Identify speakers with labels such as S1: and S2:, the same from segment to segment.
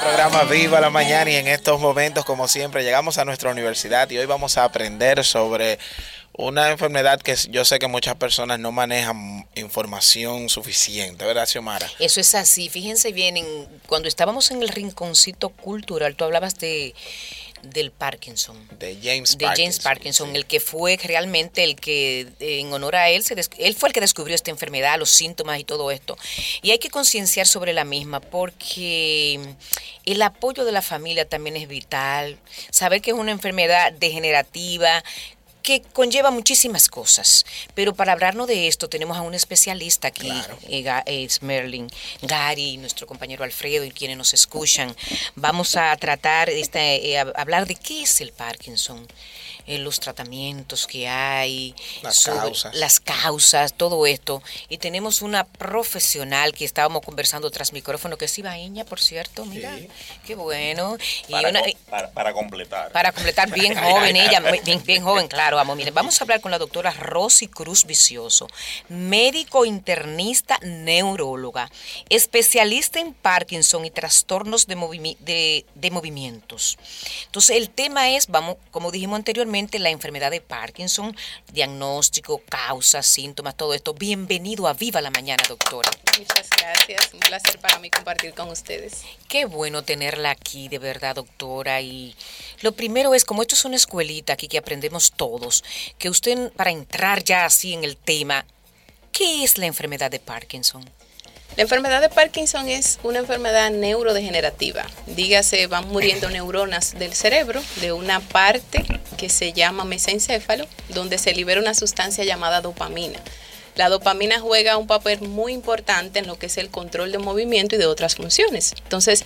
S1: Programa Viva la Mañana y en estos momentos, como siempre, llegamos a nuestra universidad y hoy vamos a aprender sobre una enfermedad que yo sé que muchas personas no manejan información suficiente, ¿verdad, Xiomara?
S2: Eso es así. Fíjense bien, cuando estábamos en el rinconcito cultural, tú hablabas de del Parkinson.
S1: De James
S2: de James Parkinson, el que fue realmente el que, en honor a él, se él fue el que descubrió esta enfermedad, los síntomas y todo esto. Y hay que concienciar sobre la misma porque el apoyo de la familia también es vital. Saber que es una enfermedad degenerativa, que conlleva muchísimas cosas. Pero para hablarnos de esto tenemos a un especialista aquí, eh, es Merlin, Gary, nuestro compañero Alfredo y quienes nos escuchan. Vamos a tratar, este, eh, hablar de qué es el Parkinson eh, los tratamientos que hay,
S1: las causas.
S2: las causas, todo esto. Y tenemos una profesional que estábamos conversando tras micrófono, que es Ibaeña, por cierto, mira, qué bueno.
S3: para, completar.
S2: Para completar, bien joven ella, bien, bien joven, claro, vamos, miren, vamos a hablar con la doctora Rosy Cruz Vicioso, médico internista neuróloga, especialista en Parkinson y trastornos de, de, de movimientos. Entonces, el tema es, vamos, como dijimos anteriormente, la enfermedad de Parkinson, diagnóstico, causas, síntomas, todo esto. Bienvenido a Viva la Mañana, doctora.
S4: Muchas gracias, un placer para mí compartir con ustedes.
S2: Qué bueno tenerla aquí, de verdad, doctora. Y lo primero es, como esto es una escuelita aquí que aprendemos todos, que usted, para entrar ya así en el tema, ¿qué es la enfermedad de Parkinson?
S4: La enfermedad de Parkinson es una enfermedad neurodegenerativa. Dígase, van muriendo neuronas del cerebro de una parte que se llama mesencéfalo, donde se libera una sustancia llamada dopamina. La dopamina juega un papel muy importante en lo que es el control de movimiento y de otras funciones. Entonces,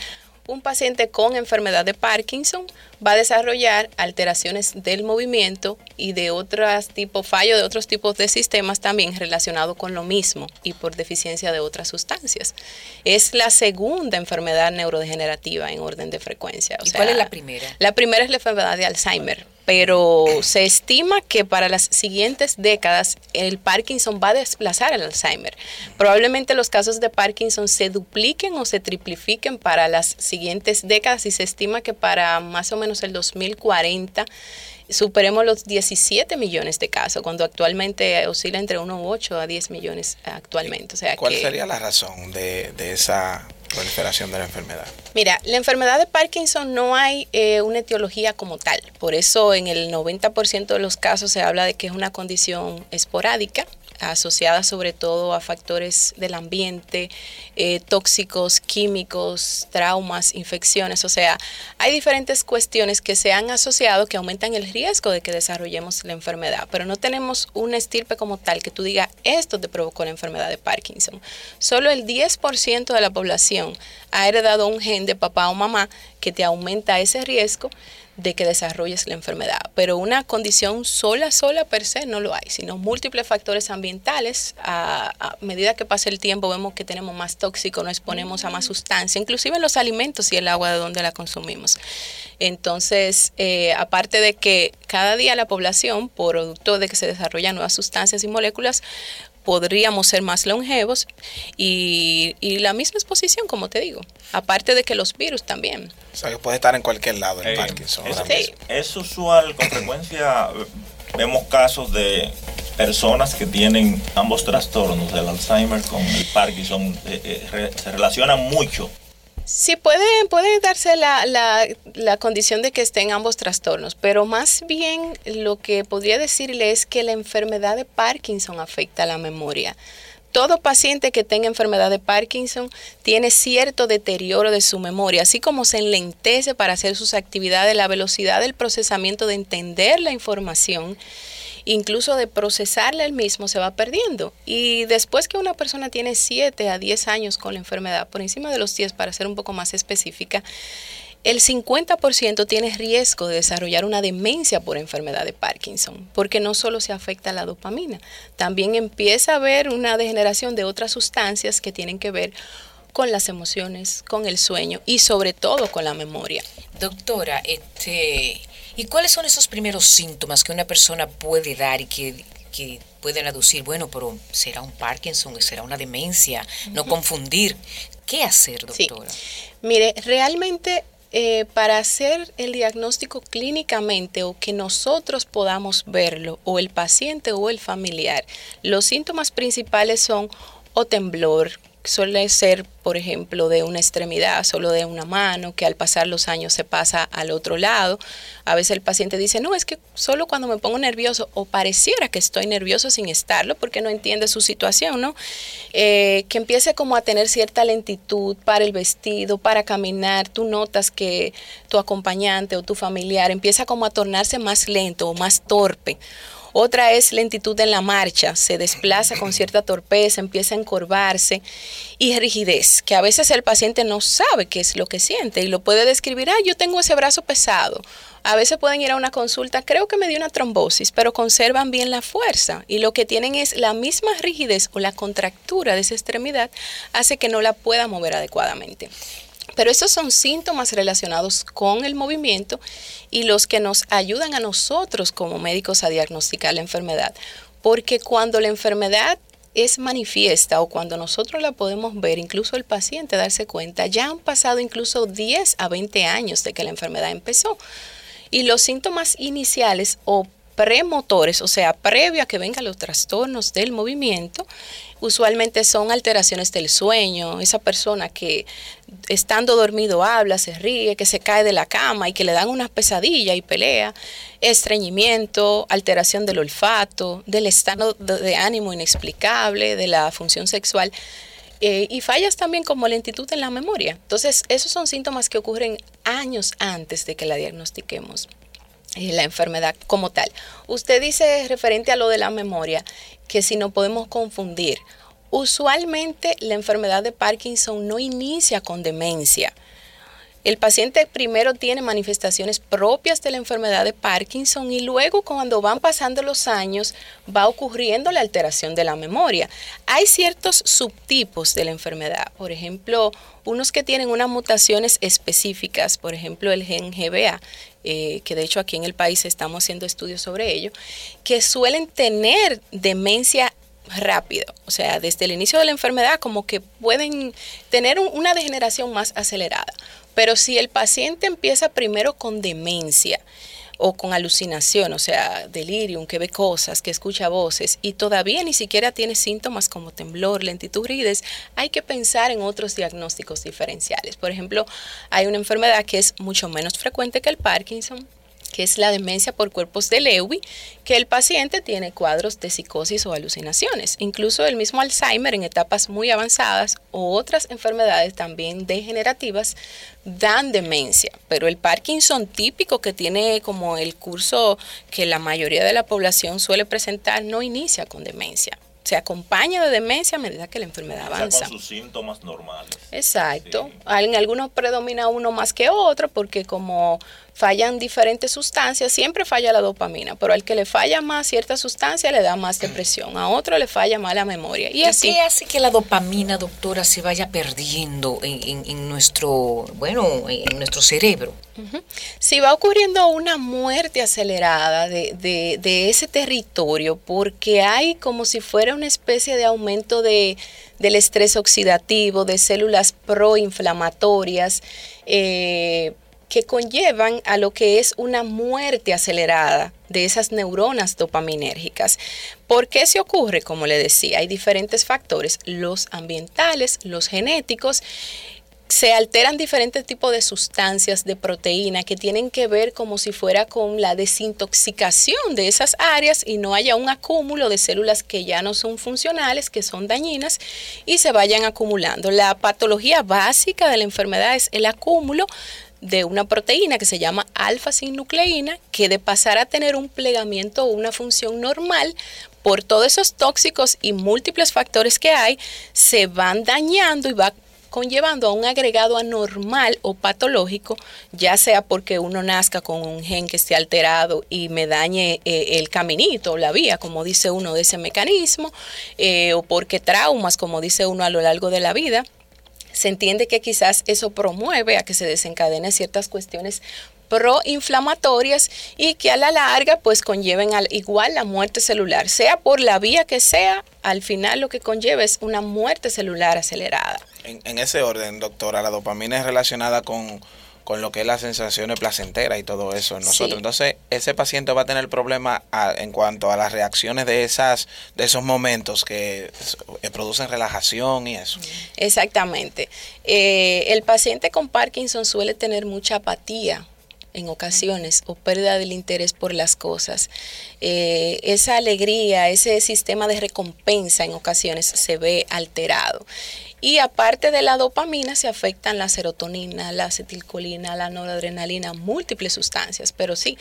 S4: un paciente con enfermedad de Parkinson va a desarrollar alteraciones del movimiento y de otros tipos, fallo de otros tipos de sistemas también relacionados con lo mismo y por deficiencia de otras sustancias. Es la segunda enfermedad neurodegenerativa en orden de frecuencia.
S2: ¿Y cuál es la primera?
S4: La primera es la enfermedad de Alzheimer pero se estima que para las siguientes décadas el Parkinson va a desplazar al Alzheimer. Probablemente los casos de Parkinson se dupliquen o se triplifiquen para las siguientes décadas y se estima que para más o menos el 2040 superemos los 17 millones de casos, cuando actualmente oscila entre 1,8 a 10 millones actualmente. O sea
S1: ¿Cuál sería la razón de, de esa proliferación de la enfermedad?
S4: Mira, la enfermedad de Parkinson no hay eh, una etiología como tal. Por eso en el 90% de los casos se habla de que es una condición esporádica asociada sobre todo a factores del ambiente, eh, tóxicos, químicos, traumas, infecciones. O sea, hay diferentes cuestiones que se han asociado que aumentan el riesgo de que desarrollemos la enfermedad, pero no tenemos una estirpe como tal que tú digas, esto te provocó la enfermedad de Parkinson. Solo el 10% de la población ha heredado un gen de papá o mamá que te aumenta ese riesgo de que desarrolles la enfermedad. Pero una condición sola, sola per se no lo hay, sino múltiples factores ambientales. A, medida que pasa el tiempo vemos que tenemos más tóxico, nos exponemos a más sustancia, inclusive en los alimentos y el agua de donde la consumimos. Entonces, eh, aparte de que cada día la población, producto de que se desarrollan nuevas sustancias y moléculas, podríamos ser más longevos y, la misma exposición, como te digo, aparte de que los virus también.
S1: O sea, que puede estar en cualquier lado el Parkinson.
S3: Es, es usual, con frecuencia vemos casos de personas que tienen ambos trastornos, el Alzheimer con el Parkinson, eh, eh, se relacionan mucho
S4: Sí, puede, puede darse la, la, la, condición de que estén ambos trastornos, pero más bien lo que podría decirle es que la enfermedad de Parkinson afecta la memoria. Todo paciente que tenga enfermedad de Parkinson tiene cierto deterioro de su memoria, así como se enlentece para hacer sus actividades, la velocidad del procesamiento de entender la información incluso de procesarle el mismo se va perdiendo. Y después que una persona tiene 7 a 10 años con la enfermedad, por encima de los 10 para ser un poco más específica, el 50% tiene riesgo de desarrollar una demencia por enfermedad de Parkinson, porque no solo se afecta la dopamina, también empieza a haber una degeneración de otras sustancias que tienen que ver con las emociones, con el sueño y sobre todo con la memoria.
S2: Doctora, este, ¿Y cuáles son esos primeros síntomas que una persona puede dar y que, pueden aducir, bueno, pero será un Parkinson, será una demencia, no confundir? ¿Qué hacer, doctora?
S4: Mire, realmente eh, para hacer el diagnóstico clínicamente o que nosotros podamos verlo, o el paciente o el familiar, los síntomas principales son o temblor, suele ser, por ejemplo, de una extremidad, solo de una mano, que al pasar los años se pasa al otro lado. A veces el paciente dice, no, es que solo cuando me pongo nervioso o pareciera que estoy nervioso sin estarlo porque no entiende su situación, ¿no? Eh, que empiece como a tener cierta lentitud para el vestido, para caminar. Tú notas que tu acompañante o tu familiar empieza como a tornarse más lento o más torpe otra es lentitud en la marcha, se desplaza con cierta torpeza, empieza a encorvarse y rigidez, que a veces el paciente no sabe qué es lo que siente y lo puede describir, ah, yo tengo ese brazo pesado. A veces pueden ir a una consulta, creo que me dio una trombosis, pero conservan bien la fuerza y lo que tienen es la misma rigidez o la contractura de esa extremidad hace que no la pueda mover adecuadamente. Pero esos son síntomas relacionados con el movimiento y los que nos ayudan a nosotros como médicos a diagnosticar la enfermedad. Porque cuando la enfermedad es manifiesta o cuando nosotros la podemos ver, incluso el paciente darse cuenta, ya han pasado incluso 10 a 20 años de que la enfermedad empezó. Y los síntomas iniciales o premotores, o sea, previo a que vengan los trastornos del movimiento, usualmente son alteraciones del sueño, esa persona que estando dormido habla, se ríe, que se cae de la cama y que le dan unas pesadillas y pelea, estreñimiento, alteración del olfato, del estado de ánimo inexplicable, de la función sexual. Eh, y fallas también como lentitud en la memoria. Entonces, esos son síntomas que ocurren años antes de que la diagnostiquemos la enfermedad como tal. Usted dice referente a lo de la memoria, que si no podemos confundir, usualmente la enfermedad de Parkinson no inicia con demencia. El paciente primero tiene manifestaciones propias de la enfermedad de Parkinson y luego cuando van pasando los años va ocurriendo la alteración de la memoria. Hay ciertos subtipos de la enfermedad, por ejemplo, unos que tienen unas mutaciones específicas, por ejemplo el gen GBA, eh, que de hecho aquí en el país estamos haciendo estudios sobre ello, que suelen tener demencia rápido, o sea, desde el inicio de la enfermedad como que pueden tener una degeneración más acelerada. Pero si el paciente empieza primero con demencia, o con alucinación, o sea, delirium, que ve cosas, que escucha voces y todavía ni siquiera tiene síntomas como temblor, lentitud, rigidez, hay que pensar en otros diagnósticos diferenciales. Por ejemplo, hay una enfermedad que es mucho menos frecuente que el Parkinson, que es la demencia por cuerpos de Lewy, que el paciente tiene cuadros de psicosis o alucinaciones. Incluso el mismo Alzheimer en etapas muy avanzadas o otras enfermedades también degenerativas dan demencia, pero el Parkinson típico que tiene como el curso que la mayoría de la población suele presentar no inicia con demencia se acompaña de demencia a medida que la enfermedad avanza.
S3: con sus síntomas normales.
S4: Exacto. En algunos predomina uno más que otro porque como fallan diferentes sustancias, siempre falla la dopamina, pero al que le falla más cierta sustancia le da más depresión, a otro le falla más la memoria.
S2: ¿Y, así. qué hace que la dopamina, doctora, se vaya perdiendo en, nuestro, bueno, en nuestro cerebro?
S4: Si va ocurriendo una muerte acelerada de, de, de, ese territorio, porque hay como si fuera una especie de aumento de, del estrés oxidativo, de células proinflamatorias, eh, que conllevan a lo que es una muerte acelerada de esas neuronas dopaminérgicas. ¿Por qué se ocurre? Como le decía, hay diferentes factores, los ambientales, los genéticos. Se alteran diferentes tipos de sustancias, de proteína, que tienen que ver como si fuera con la desintoxicación de esas áreas y no haya un acúmulo de células que ya no son funcionales, que son dañinas, y se vayan acumulando. La patología básica de la enfermedad es el acúmulo de una proteína que se llama alfa-sinucleína, que de pasar a tener un plegamiento o una función normal, por todos esos tóxicos y múltiples factores que hay, se van dañando y va conllevando a un agregado anormal o patológico, ya sea porque uno nazca con un gen que esté alterado y me dañe eh, el caminito o la vía, como dice uno de ese mecanismo, eh, o porque traumas, como dice uno a lo largo de la vida se entiende que quizás eso promueve a que se desencadenen ciertas cuestiones proinflamatorias y que a la larga pues conlleven al, igual la muerte celular, sea por la vía que sea, al final lo que conlleva es una muerte celular acelerada.
S1: En, en ese orden, doctora, la dopamina es relacionada con con lo que es las sensaciones placenteras y todo eso en nosotros. Entonces, ese paciente va a tener problema en cuanto a las reacciones de esas de esos momentos que eh, producen relajación y eso.
S4: Exactamente. Eh, el paciente con Parkinson suele tener mucha apatía en ocasiones o pérdida del interés por las cosas. Eh, esa alegría, ese sistema de recompensa en ocasiones se ve alterado. Y aparte de la dopamina, se afectan la serotonina, la acetilcolina, la noradrenalina, múltiples sustancias. Pero sí,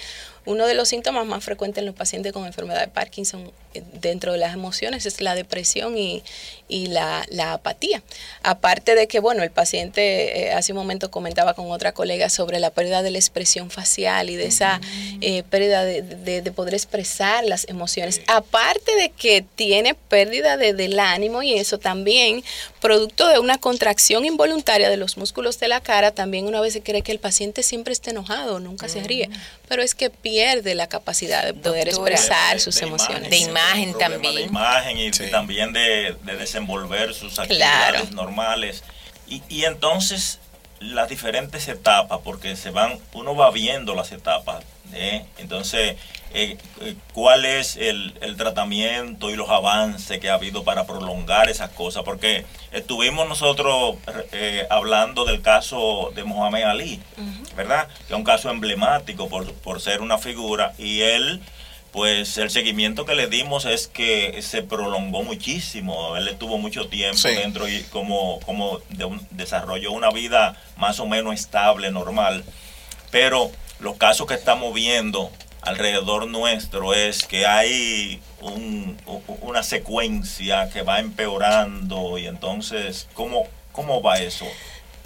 S4: uno de los síntomas más frecuentes en los pacientes con enfermedad de Parkinson eh, dentro de las emociones es la depresión y, la, apatía. Aparte de que, bueno, el paciente eh, hace un momento comentaba con otra colega sobre la pérdida de la expresión facial y de esa eh, pérdida de, poder expresar las emociones. Aparte de que tiene pérdida del ánimo y eso también, producto de una contracción involuntaria de los músculos de la cara, también una vez se cree que el paciente siempre está enojado, nunca se ríe, pero es que pierde la capacidad de poder expresar sus emociones.
S2: de imagen también. De
S3: imagen y también de, desenvolver sus actividades normales. Y, y entonces las diferentes etapas, porque se van, uno va viendo las etapas. ¿eh? Entonces, eh, eh, cuál es el, tratamiento y los avances que ha habido para prolongar esas cosas, porque estuvimos nosotros eh, hablando del caso de Mohamed Ali, ¿verdad? Que es un caso emblemático por, por ser una figura y él pues el seguimiento que le dimos es que se prolongó muchísimo. Él estuvo mucho tiempo dentro y como, como desarrolló una vida más o menos estable, normal. Pero los casos que estamos viendo alrededor nuestro es que hay una secuencia que va empeorando y entonces, ¿cómo, cómo va eso?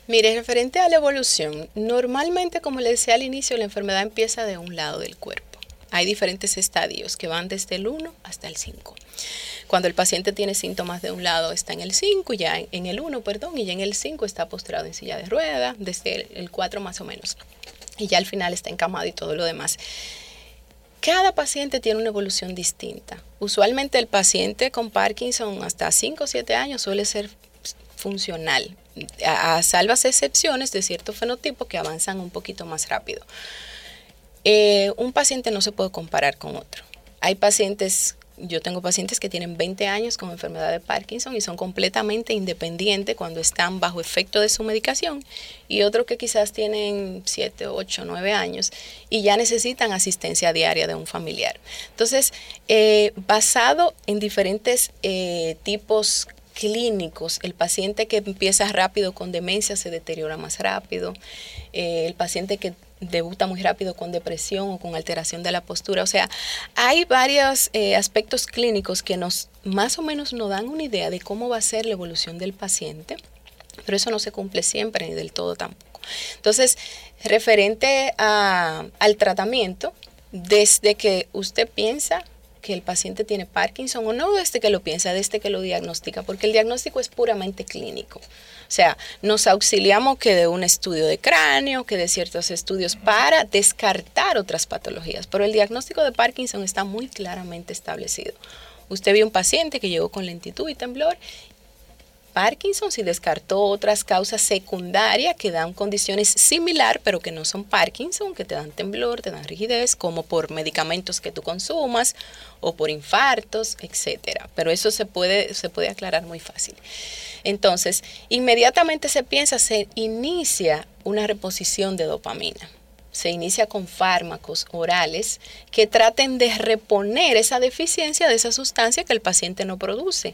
S4: Mire, referente a la evolución, normalmente, como le decía al inicio, la enfermedad empieza de un lado del cuerpo. Hay diferentes estadios que van desde el 1 hasta el 5. Cuando el paciente tiene síntomas de un lado está en el 5, ya en el 1, perdón, y ya en el 5 está postrado en silla de rueda, desde el 4 más o menos. Y ya al final está encamado y todo lo demás. Cada paciente tiene una evolución distinta. Usualmente el paciente con Parkinson hasta 5 o 7 años suele ser funcional, a, salvas excepciones de cierto fenotipo que avanzan un poquito más rápido. Eh, un paciente no se puede comparar con otro. Hay pacientes yo tengo pacientes que tienen 20 años con enfermedad de Parkinson y son completamente independientes cuando están bajo efecto de su medicación y otros que quizás tienen 7, 8, 9 años y ya necesitan asistencia diaria de un familiar. Entonces, eh, basado en diferentes eh, tipos clínicos, el paciente que empieza rápido con demencia se deteriora más rápido, el paciente que debuta muy rápido con depresión o con alteración de la postura. O sea, hay varios eh, aspectos clínicos que nos más o menos nos dan una idea de cómo va a ser la evolución del paciente, pero eso no se cumple siempre ni del todo tampoco. Entonces, referente al tratamiento, desde que usted piensa que el paciente tiene Parkinson o no desde que lo piensa, desde que lo diagnostica, porque el diagnóstico es puramente clínico. O sea, nos auxiliamos que de un estudio de cráneo, que de ciertos estudios para descartar otras patologías, pero el diagnóstico de Parkinson está muy claramente establecido. Usted vio un paciente que llegó con lentitud y temblor Parkinson si descartó otras causas secundarias que dan condiciones similar, pero que no son Parkinson, que te dan temblor, te dan rigidez, como por medicamentos que tú consumas o por infartos, etcétera. Pero eso se puede, se puede aclarar muy fácil. Entonces, inmediatamente se piensa, se inicia una reposición de dopamina se inicia con fármacos orales que traten de reponer esa deficiencia de esa sustancia que el paciente no produce.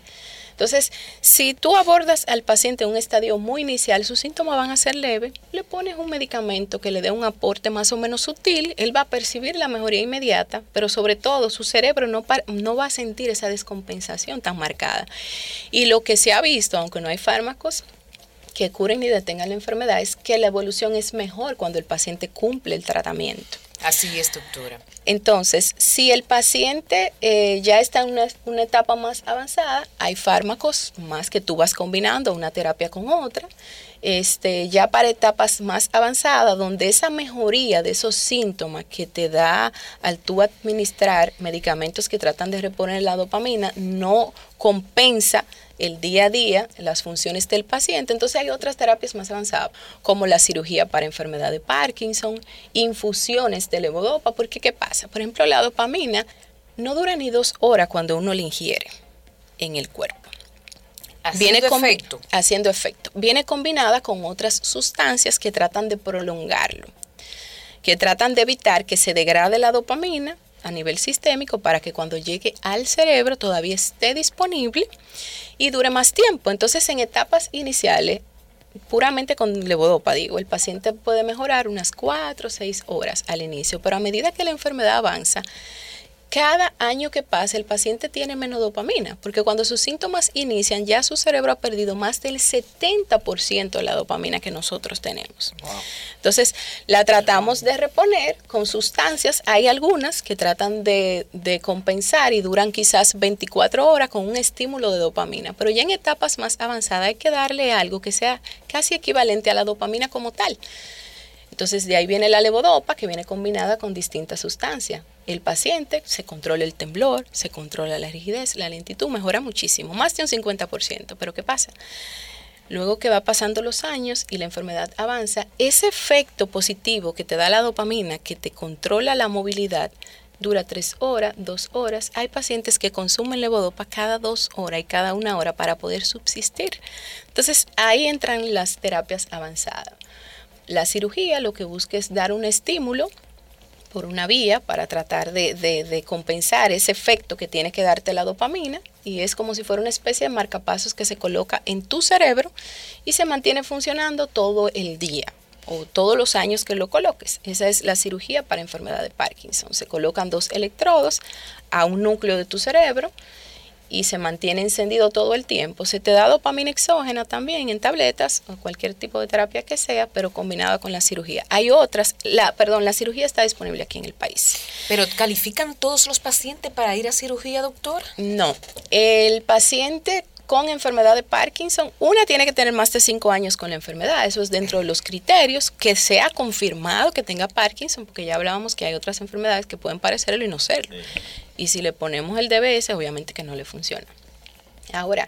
S4: Entonces, si tú abordas al paciente en un estadio muy inicial, sus síntomas van a ser leves, le pones un medicamento que le dé un aporte más o menos sutil, él va a percibir la mejoría inmediata, pero sobre todo su cerebro no, no va a sentir esa descompensación tan marcada. Y lo que se ha visto, aunque no hay fármacos, que curen y detengan la enfermedad es que la evolución es mejor cuando el paciente cumple el tratamiento.
S2: Así es.
S4: Entonces, si el paciente eh, ya está en una, etapa más avanzada, hay fármacos más que tú vas combinando una terapia con otra este, ya para etapas más avanzadas, donde esa mejoría de esos síntomas que te da al tú administrar medicamentos que tratan de reponer la dopamina no compensa el día a día, las funciones del paciente. Entonces hay otras terapias más avanzadas, como la cirugía para enfermedad de Parkinson, infusiones de levodopa, porque ¿qué pasa? Por ejemplo, la dopamina no dura ni dos horas cuando uno la ingiere en el cuerpo.
S2: Haciendo viene efecto.
S4: Haciendo efecto. Viene combinada con otras sustancias que tratan de prolongarlo, que tratan de evitar que se degrade la dopamina a nivel sistémico para que cuando llegue al cerebro todavía esté disponible y dure más tiempo. Entonces, en etapas iniciales, puramente con levodopa, digo, el paciente puede mejorar unas 4 o 6 horas al inicio, pero a medida que la enfermedad avanza, cada año que pasa el paciente tiene menos dopamina, porque cuando sus síntomas inician ya su cerebro ha perdido más del 70% de la dopamina que nosotros tenemos. Entonces la tratamos de reponer con sustancias, hay algunas que tratan de, de, compensar y duran quizás 24 horas con un estímulo de dopamina, pero ya en etapas más avanzadas hay que darle algo que sea casi equivalente a la dopamina como tal. Entonces de ahí viene la levodopa que viene combinada con distintas sustancias el paciente, se controla el temblor, se controla la rigidez, la lentitud, mejora muchísimo, más de un 50%. Pero ¿qué pasa? Luego que va pasando los años y la enfermedad avanza, ese efecto positivo que te da la dopamina, que te controla la movilidad, dura tres horas, dos horas. Hay pacientes que consumen levodopa cada dos horas y cada una hora para poder subsistir. Entonces ahí entran las terapias avanzadas. La cirugía lo que busca es dar un estímulo por una vía para tratar de, compensar ese efecto que tiene que darte la dopamina y es como si fuera una especie de marcapasos que se coloca en tu cerebro y se mantiene funcionando todo el día o todos los años que lo coloques. Esa es la cirugía para enfermedad de Parkinson. Se colocan dos electrodos a un núcleo de tu cerebro y se mantiene encendido todo el tiempo. Se te da dopamina exógena también en tabletas o cualquier tipo de terapia que sea, pero combinada con la cirugía. Hay otras, la, perdón, la cirugía está disponible aquí en el país.
S2: ¿Pero califican todos los pacientes para ir a cirugía, doctor?
S4: No, el paciente con enfermedad de Parkinson, una tiene que tener más de cinco años con la enfermedad. Eso es dentro de los criterios que sea confirmado que tenga Parkinson, porque ya hablábamos que hay otras enfermedades que pueden parecerlo y no serlo. Y si le ponemos el DBS, obviamente que no le funciona. Ahora,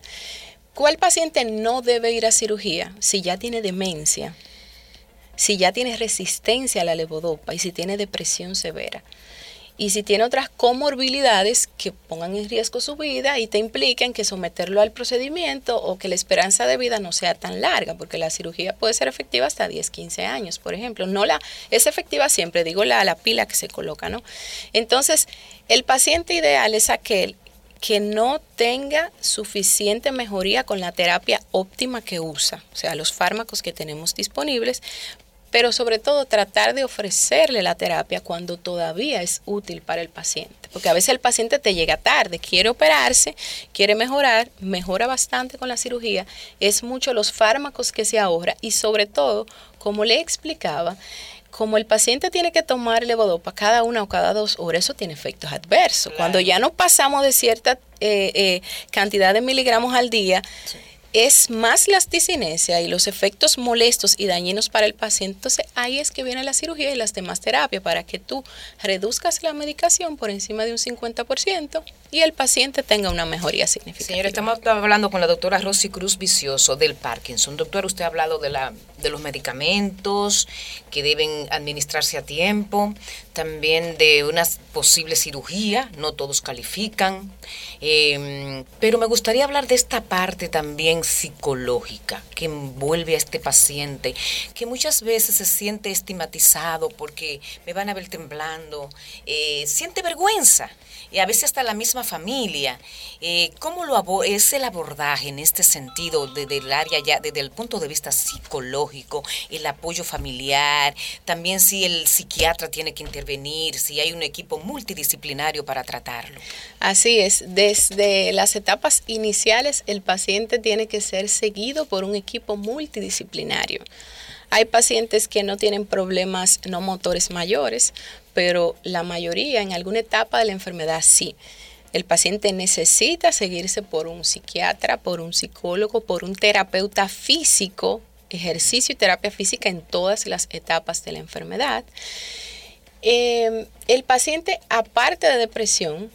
S4: ¿cuál paciente no debe ir a cirugía si ya tiene demencia? Si ya tiene resistencia a la levodopa y si tiene depresión severa y si tiene otras comorbilidades que pongan en riesgo su vida y te impliquen que someterlo al procedimiento o que la esperanza de vida no sea tan larga, porque la cirugía puede ser efectiva hasta 10, 15 años, por ejemplo. No la es efectiva siempre, digo la, la pila que se coloca, ¿no? Entonces, el paciente ideal es aquel que no tenga suficiente mejoría con la terapia óptima que usa, o sea, los fármacos que tenemos disponibles, pero sobre todo tratar de ofrecerle la terapia cuando todavía es útil para el paciente, porque a veces el paciente te llega tarde, quiere operarse, quiere mejorar, mejora bastante con la cirugía, es mucho los fármacos que se ahorra y sobre todo, como le explicaba, como el paciente tiene que tomar levodopa cada una o cada dos horas, eso tiene efectos adversos. Cuando ya no pasamos de cierta eh, eh, cantidad de miligramos al día, es más la y los efectos molestos y dañinos para el paciente, entonces ahí es que viene la cirugía y las demás terapias para que tú reduzcas la medicación por encima de un 50% y el paciente tenga una mejoría significativa.
S2: Señora, estamos hablando con la doctora Rosy Cruz Vicioso del Parkinson. Doctor, usted ha hablado de, la, de los medicamentos que deben administrarse a tiempo, también de una posible cirugía, no todos califican, em, pero me gustaría hablar de esta parte también psicológica que envuelve a este paciente, que muchas veces se siente estigmatizado porque me van a ver temblando, eh, siente vergüenza y a veces hasta la misma familia. Eh, ¿Cómo lo es el abordaje en este sentido desde el área ya, desde el punto de vista psicológico, el apoyo familiar, también si el psiquiatra tiene que intervenir, si hay un equipo multidisciplinario para tratarlo?
S4: Así es, desde las etapas iniciales el paciente tiene que ser seguido por un equipo multidisciplinario. Hay pacientes que no tienen problemas no motores mayores, pero la mayoría en alguna etapa de la enfermedad sí. El paciente necesita seguirse por un psiquiatra, por un psicólogo, por un terapeuta físico ejercicio y terapia física en todas las etapas de la enfermedad. Em, el paciente, aparte de depresión,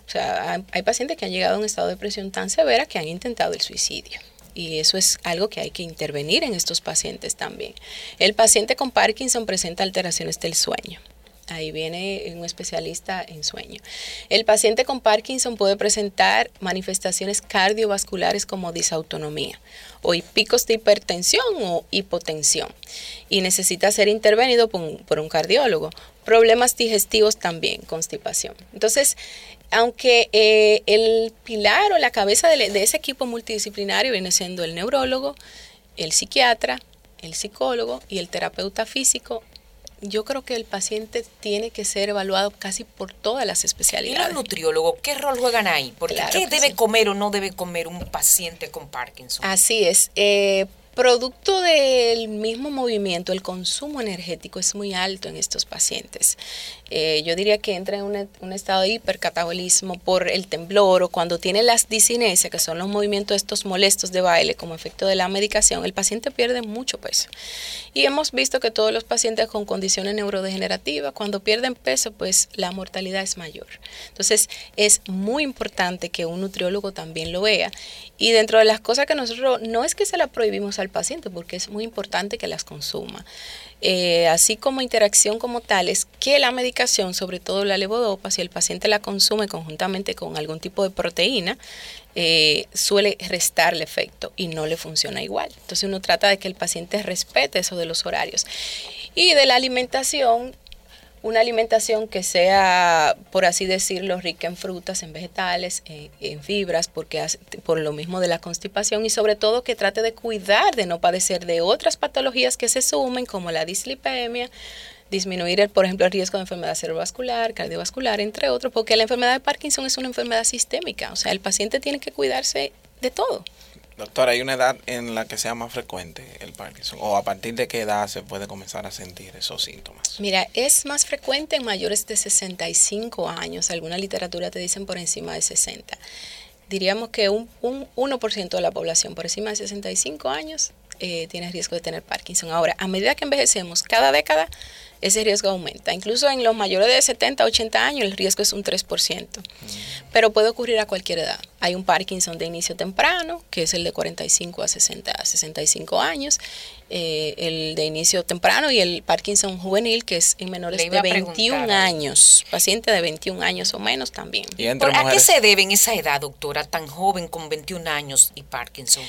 S4: hay pacientes que han llegado a un estado de depresión tan severa que han intentado el suicidio y eso es algo que hay que intervenir en estos pacientes también. El paciente con Parkinson presenta alteraciones del sueño. Ahí viene un especialista en sueño. El paciente con Parkinson puede presentar manifestaciones cardiovasculares como disautonomía o picos de hipertensión o hipotensión y necesita ser intervenido por un, cardiólogo. Problemas digestivos también, constipación. Entonces, aunque eh, el pilar o la cabeza de, ese equipo multidisciplinario viene siendo el neurólogo, el psiquiatra, el psicólogo y el terapeuta físico, yo creo que el paciente tiene que ser evaluado casi por todas las especialidades.
S2: ¿Y los nutriólogos qué rol juegan ahí? Porque ¿Qué debe comer o no debe comer un paciente con Parkinson?
S4: Así es. Eh, Producto del mismo movimiento, el consumo energético es muy alto en estos pacientes. Eh, yo diría que entra en un, estado de hipercatabolismo por el temblor o cuando tiene las disinesias, que son los movimientos estos molestos de baile como efecto de la medicación, el paciente pierde mucho peso. Y hemos visto que todos los pacientes con condiciones neurodegenerativas, cuando pierden peso, pues la mortalidad es mayor. Entonces es muy importante que un nutriólogo también lo vea. Y dentro de las cosas que nosotros, no es que se la prohibimos al paciente, porque es muy importante que las consuma. Eh, así como interacción como tal, es que la medicación, sobre todo la levodopa, si el paciente la consume conjuntamente con algún tipo de proteína, eh, suele restarle efecto y no le funciona igual. Entonces uno trata de que el paciente respete eso de los horarios. Y de la alimentación, una alimentación que sea, por así decirlo, rica en frutas, en vegetales, en, fibras, porque por lo mismo de la constipación y sobre todo que trate de cuidar de no padecer de otras patologías que se sumen como la dislipemia, disminuir, el, por ejemplo, el riesgo de enfermedad cerebrovascular, cardiovascular, entre otros, porque la enfermedad de Parkinson es una enfermedad sistémica, o sea, el paciente tiene que cuidarse de todo.
S1: Doctora, ¿hay una edad en la que sea más frecuente el Parkinson? ¿O a partir de qué edad se puede comenzar a sentir esos síntomas?
S4: Mira, es más frecuente en mayores de 65 años. Alguna literatura te dicen por encima de 60. Diríamos que un, un 1% de la población por encima de 65 años eh, tiene riesgo de tener Parkinson. Ahora, a medida que envejecemos, cada década ese riesgo aumenta. Incluso en los mayores de 70, 80 años el riesgo es un 3%, pero puede ocurrir a cualquier edad. Hay un Parkinson de inicio temprano, que es el de 45 a 60, 65 años, eh, el de inicio temprano y el Parkinson juvenil, que es en menores de 21 años, paciente de 21 años o menos también.
S2: ¿A qué se debe en esa edad, doctora, tan joven con 21 años y Parkinson?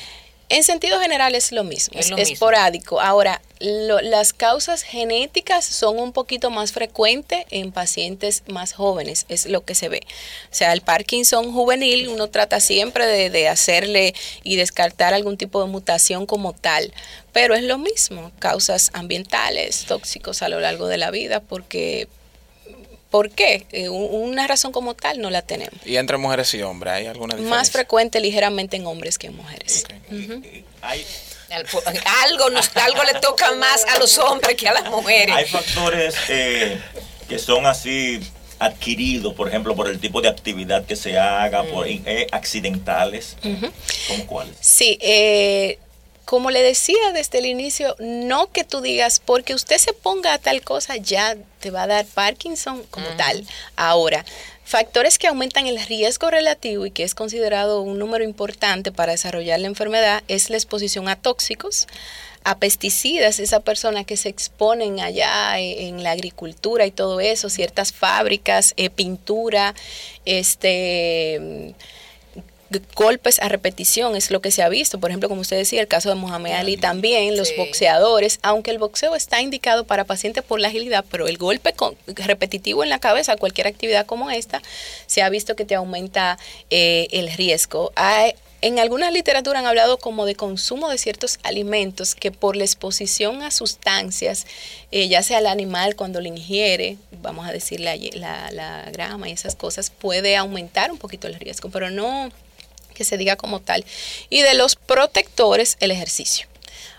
S4: En sentido general es lo mismo, es, esporádico. Ahora, las causas genéticas son un poquito más frecuentes en pacientes más jóvenes, es lo que se ve. O sea, el Parkinson juvenil uno trata siempre de, de hacerle y descartar algún tipo de mutación como tal, pero es lo mismo, causas ambientales, tóxicos a lo largo de la vida, porque ¿Por qué? Eh, una razón como tal no la tenemos.
S1: ¿Y entre mujeres y hombres hay alguna diferencia?
S4: Más frecuente ligeramente en hombres que en mujeres.
S2: algo, algo le toca más a los hombres que a las mujeres.
S3: Hay factores eh, que son así adquiridos, por ejemplo, por el tipo de actividad que se haga, por mm. eh, accidentales, ¿cómo cuáles?
S4: Sí, eh, como le decía desde el inicio, no que tú digas, porque usted se ponga a tal cosa, ya te va a dar Parkinson como tal. Ahora, factores que aumentan el riesgo relativo y que es considerado un número importante para desarrollar la enfermedad es la exposición a tóxicos, a pesticidas, esa persona que se exponen allá en, la agricultura y todo eso, ciertas fábricas, eh, pintura, este golpes a repetición es lo que se ha visto. Por ejemplo, como usted decía, el caso de Mohamed Ali también, los boxeadores, aunque el boxeo está indicado para pacientes por la agilidad, pero el golpe repetitivo en la cabeza, cualquier actividad como esta, se ha visto que te aumenta eh, el riesgo. Hay, en alguna literatura han hablado como de consumo de ciertos alimentos que por la exposición a sustancias, eh, ya sea el animal cuando lo ingiere, vamos a decir la, la, la grama y esas cosas, puede aumentar un poquito el riesgo, pero no que se diga como tal. Y de los protectores, el ejercicio.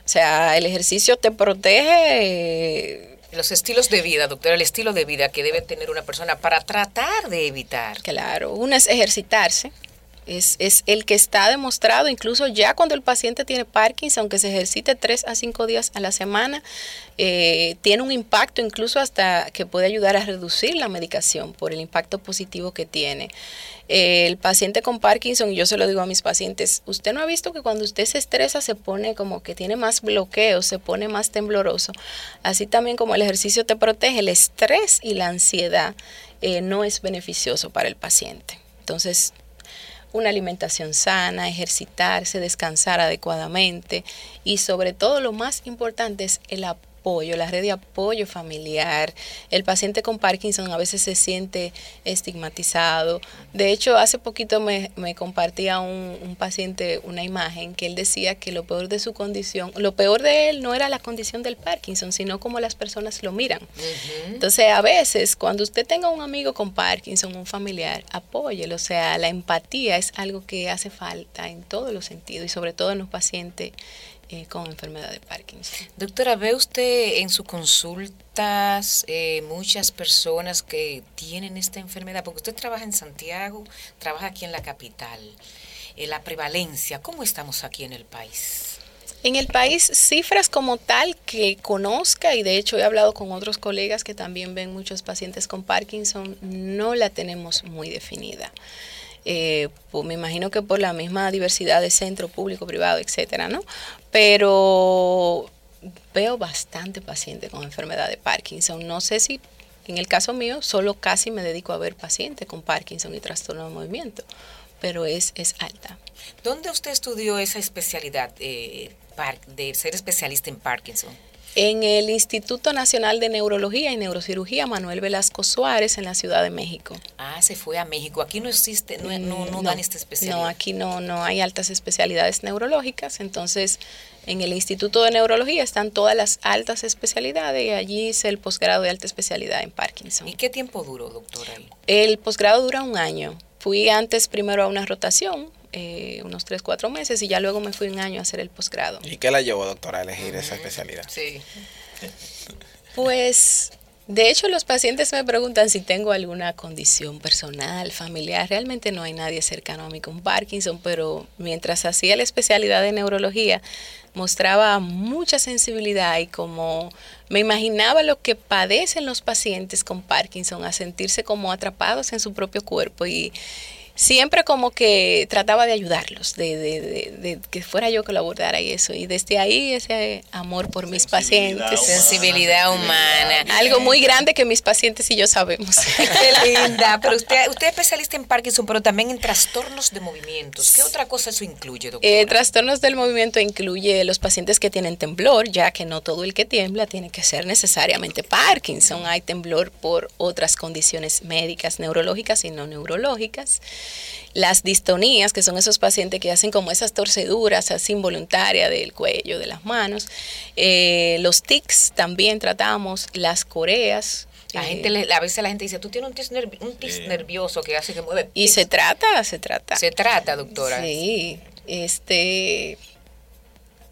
S4: O sea, el ejercicio te protege.
S2: Los estilos de vida, doctora, el estilo de vida que debe tener una persona para tratar de evitar.
S4: Claro, uno es ejercitarse, Es, es, el que está demostrado, incluso ya cuando el paciente tiene Parkinson, aunque se ejercite tres a cinco días a la semana, eh, tiene un impacto incluso hasta que puede ayudar a reducir la medicación por el impacto positivo que tiene. Eh, el paciente con Parkinson, y yo se lo digo a mis pacientes, usted no ha visto que cuando usted se estresa se pone como que tiene más bloqueo, se pone más tembloroso. Así también como el ejercicio te protege, el estrés y la ansiedad eh, no es beneficioso para el paciente. Entonces, una alimentación sana, ejercitarse, descansar adecuadamente y sobre todo lo más importante es el apoyo la red de apoyo familiar. El paciente con Parkinson a veces se siente estigmatizado. De hecho, hace poquito me, compartía un, paciente una imagen que él decía que lo peor de su condición, lo peor de él no era la condición del Parkinson, sino cómo las personas lo miran. Entonces, a veces, cuando usted tenga un amigo con Parkinson, un familiar, apóyelo. O sea, la empatía es algo que hace falta en todos los sentidos y sobre todo en los pacientes eh, con enfermedad de Parkinson.
S2: Doctora, ¿ve usted en sus consultas eh, muchas personas que tienen esta enfermedad? Porque usted trabaja en Santiago, trabaja aquí en la capital. Eh, la prevalencia, ¿cómo estamos aquí en el país?
S4: En el país, cifras como tal que conozca, y de hecho he hablado con otros colegas que también ven muchos pacientes con Parkinson, no la tenemos muy definida. Eh, pues me imagino que por la misma diversidad de centro público, privado, etcétera, ¿no? Pero veo bastante paciente con enfermedad de Parkinson. No sé si en el caso mío solo casi me dedico a ver pacientes con Parkinson y trastorno de movimiento, pero es, es alta.
S2: ¿Dónde usted estudió esa especialidad eh, de ser especialista en Parkinson?
S4: En el Instituto Nacional de Neurología y Neurocirugía Manuel Velasco Suárez en la Ciudad de México.
S2: Ah, se fue a México. Aquí no existe, no, no, no, dan esta especialidad.
S4: No, aquí no, no hay altas especialidades neurológicas, entonces en el Instituto de Neurología están todas las altas especialidades y allí es el posgrado de alta especialidad en Parkinson.
S2: ¿Y qué tiempo duró, doctora?
S4: El posgrado dura un año. Fui antes primero a una rotación, eh, unos 3, 4 meses y ya luego me fui un año a hacer el posgrado.
S1: ¿Y qué la llevó, doctora, a elegir esa especialidad?
S2: Sí.
S4: Pues de hecho, los pacientes me preguntan si tengo alguna condición personal, familiar. Realmente no hay nadie cercano a mí con Parkinson, pero mientras hacía la especialidad de neurología, mostraba mucha sensibilidad y como me imaginaba lo que padecen los pacientes con Parkinson, a sentirse como atrapados en su propio cuerpo y siempre como que trataba de ayudarlos, de, de, que fuera yo que lo abordara y eso. Y desde ahí ese amor por mis pacientes.
S2: sensibilidad humana.
S4: Algo muy grande que mis pacientes y yo sabemos.
S2: Qué linda. Pero usted, usted es especialista en Parkinson, pero también en trastornos de movimientos. ¿Qué otra cosa eso incluye, doctora?
S4: Eh, trastornos del movimiento incluye los pacientes que tienen temblor, ya que no todo el que tiembla tiene que ser necesariamente Parkinson. Hay temblor por otras condiciones médicas, neurológicas y no neurológicas. Las distonías, que son esos pacientes que hacen como esas torceduras así involuntarias del cuello, de las manos. Eh, los tics también tratamos, las coreas,
S2: la gente, a veces la gente dice, tú tienes un tis, nervioso que hace que mueve.
S4: Y se trata, se trata.
S2: Se trata, doctora.
S4: Sí, este,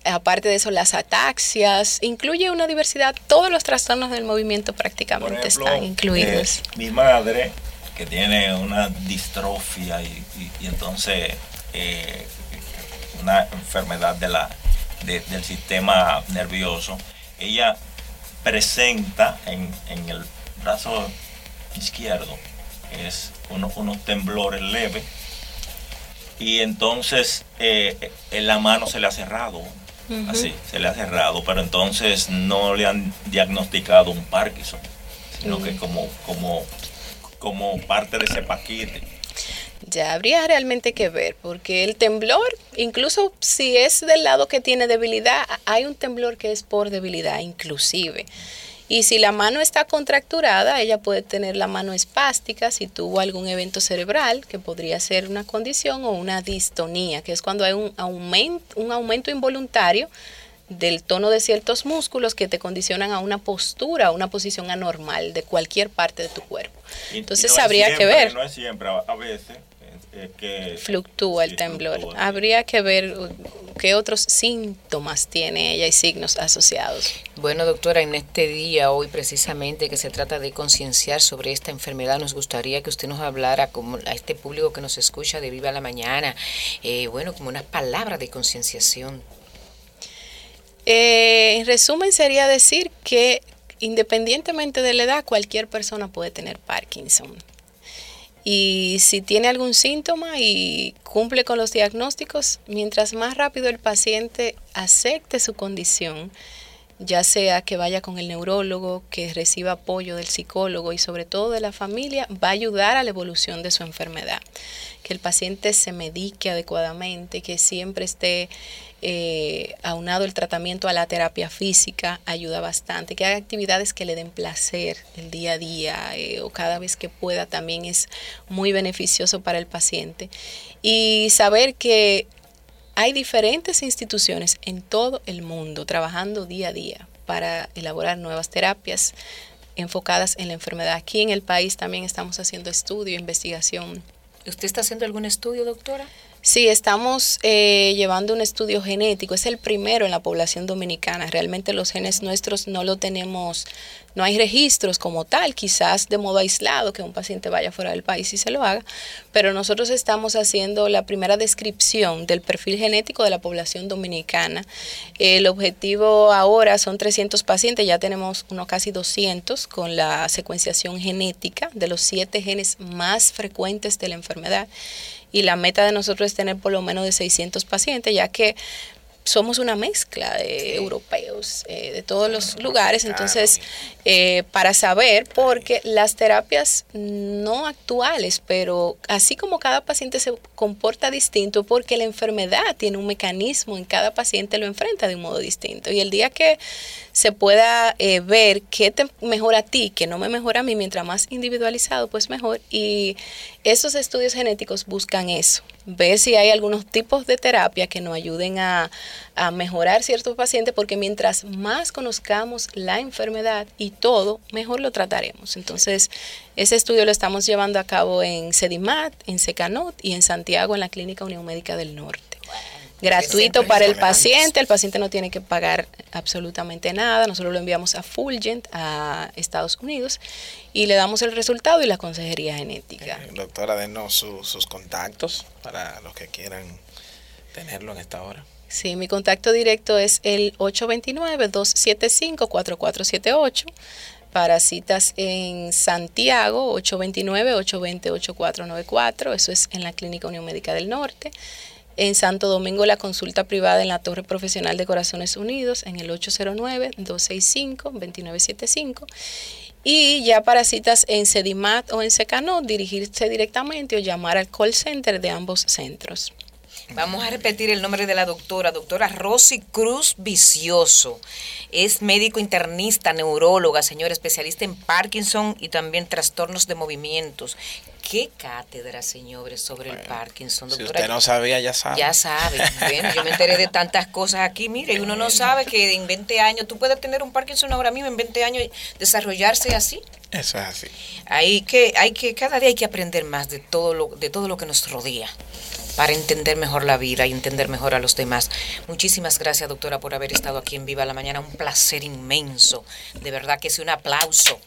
S4: aparte de eso, las ataxias, incluye una diversidad, todos los trastornos del movimiento prácticamente están incluidos.
S3: Eh, mi madre que tiene una distrofia y, entonces eh, una enfermedad de la, del sistema nervioso, ella presenta en, el brazo izquierdo es unos temblores leves y entonces eh, en la mano se le ha cerrado así se le ha cerrado pero entonces no le han diagnosticado un Parkinson sino que como como como parte de ese paquete.
S4: Ya habría realmente que ver, porque el temblor, incluso si es del lado que tiene debilidad, hay un temblor que es por debilidad inclusive. Y si la mano está contracturada, ella puede tener la mano espástica si tuvo algún evento cerebral, que podría ser una condición, o una distonía, que es cuando hay un aumento, un aumento involuntario del tono de ciertos músculos que te condicionan a una postura, a una posición anormal de cualquier parte de tu cuerpo. Entonces habría que ver.
S3: No es siempre, a veces eh, que
S4: fluctúa el temblor. Habría que ver uh, qué otros síntomas tiene ella y signos asociados.
S2: Bueno, doctora, en este día, hoy precisamente, que se trata de concienciar sobre esta enfermedad, nos gustaría que usted nos hablara como a este público que nos escucha de Viva la Mañana, eh, bueno, como unas palabras de concienciación.
S4: Eh, en resumen, sería decir que independientemente de la edad, cualquier persona puede tener Parkinson. Y si tiene algún síntoma y cumple con los diagnósticos, mientras más rápido el paciente acepte su condición, ya sea que vaya con el neurólogo, que reciba apoyo del psicólogo y sobre todo de la familia, va a ayudar a la evolución de su enfermedad. Que el paciente se medique adecuadamente, que siempre esté eh, aunado el tratamiento a la terapia física ayuda bastante, que haga actividades que le den placer el día a día eh, o cada vez que pueda también es muy beneficioso para el paciente. Y saber que hay diferentes instituciones en todo el mundo trabajando día a día para elaborar nuevas terapias enfocadas en la enfermedad. Aquí en el país también estamos haciendo estudio, investigación.
S2: ¿Usted está haciendo algún estudio, doctora?
S4: Sí, estamos eh, llevando un estudio genético. Es el primero en la población dominicana. Realmente los genes nuestros no lo tenemos, no hay registros como tal, quizás de modo aislado, que un paciente vaya fuera del país y se lo haga. Pero nosotros estamos haciendo la primera descripción del perfil genético de la población dominicana. El objetivo ahora son 300 pacientes, ya tenemos unos casi 200 con la secuenciación genética de los siete genes más frecuentes de la enfermedad y la meta de nosotros es tener por lo menos de 600 pacientes, ya que somos una mezcla de europeos eh, de todos los lugares, entonces eh, para saber, porque las terapias no actuales, pero así como cada paciente se comporta distinto, porque la enfermedad tiene un mecanismo en cada paciente, lo enfrenta de un modo distinto. Y el día que se pueda eh, ver qué te mejora a ti, qué no me mejora a mí, mientras más individualizado, pues mejor. Y esos estudios genéticos buscan eso, ver si hay algunos tipos de terapia que nos ayuden a, a mejorar ciertos pacientes, porque mientras más conozcamos la enfermedad y todo, mejor lo trataremos. Entonces, ese estudio lo estamos llevando a cabo en Sedimat, en Secanot y en Santiago, en la Clínica Unión Médica del Norte. Gratuito para el paciente, el paciente no tiene que pagar absolutamente nada, nosotros lo enviamos a Fulgent, a Estados Unidos, y le damos el resultado y la consejería genética.
S1: Eh, doctora, denos sus contactos para los que quieran tenerlo en esta hora.
S4: Sí, mi contacto directo es el 829-275-4478 para citas en Santiago, 829-820-8494, eso es en la Clínica Unión Médica del Norte. En Santo Domingo la consulta privada en la Torre Profesional de Corazones Unidos en el 809-265-2975. Y ya para citas en Sedimat o en Secanot, dirigirse directamente o llamar al call center de ambos centros.
S2: Vamos a repetir el nombre de la doctora, doctora Rosy Cruz Vicioso. Es médico internista, neuróloga, señor especialista en Parkinson y también trastornos de movimientos. ¿Qué cátedra, señores, sobre el Parkinson,
S1: doctora? Si usted no sabía, ya sabe.
S2: Ya sabe. yo me enteré de tantas cosas aquí. Mire, uno no sabe que en 20 años, tú puedes tener un Parkinson ahora mismo, en 20 años desarrollarse así.
S1: Eso es así.
S2: Hay que, hay que, cada día hay que aprender más de todo lo, de todo lo que nos rodea para entender mejor la vida y entender mejor a los demás. Muchísimas gracias, doctora, por haber estado aquí en Viva la Mañana. Un placer inmenso. De verdad que es un aplauso.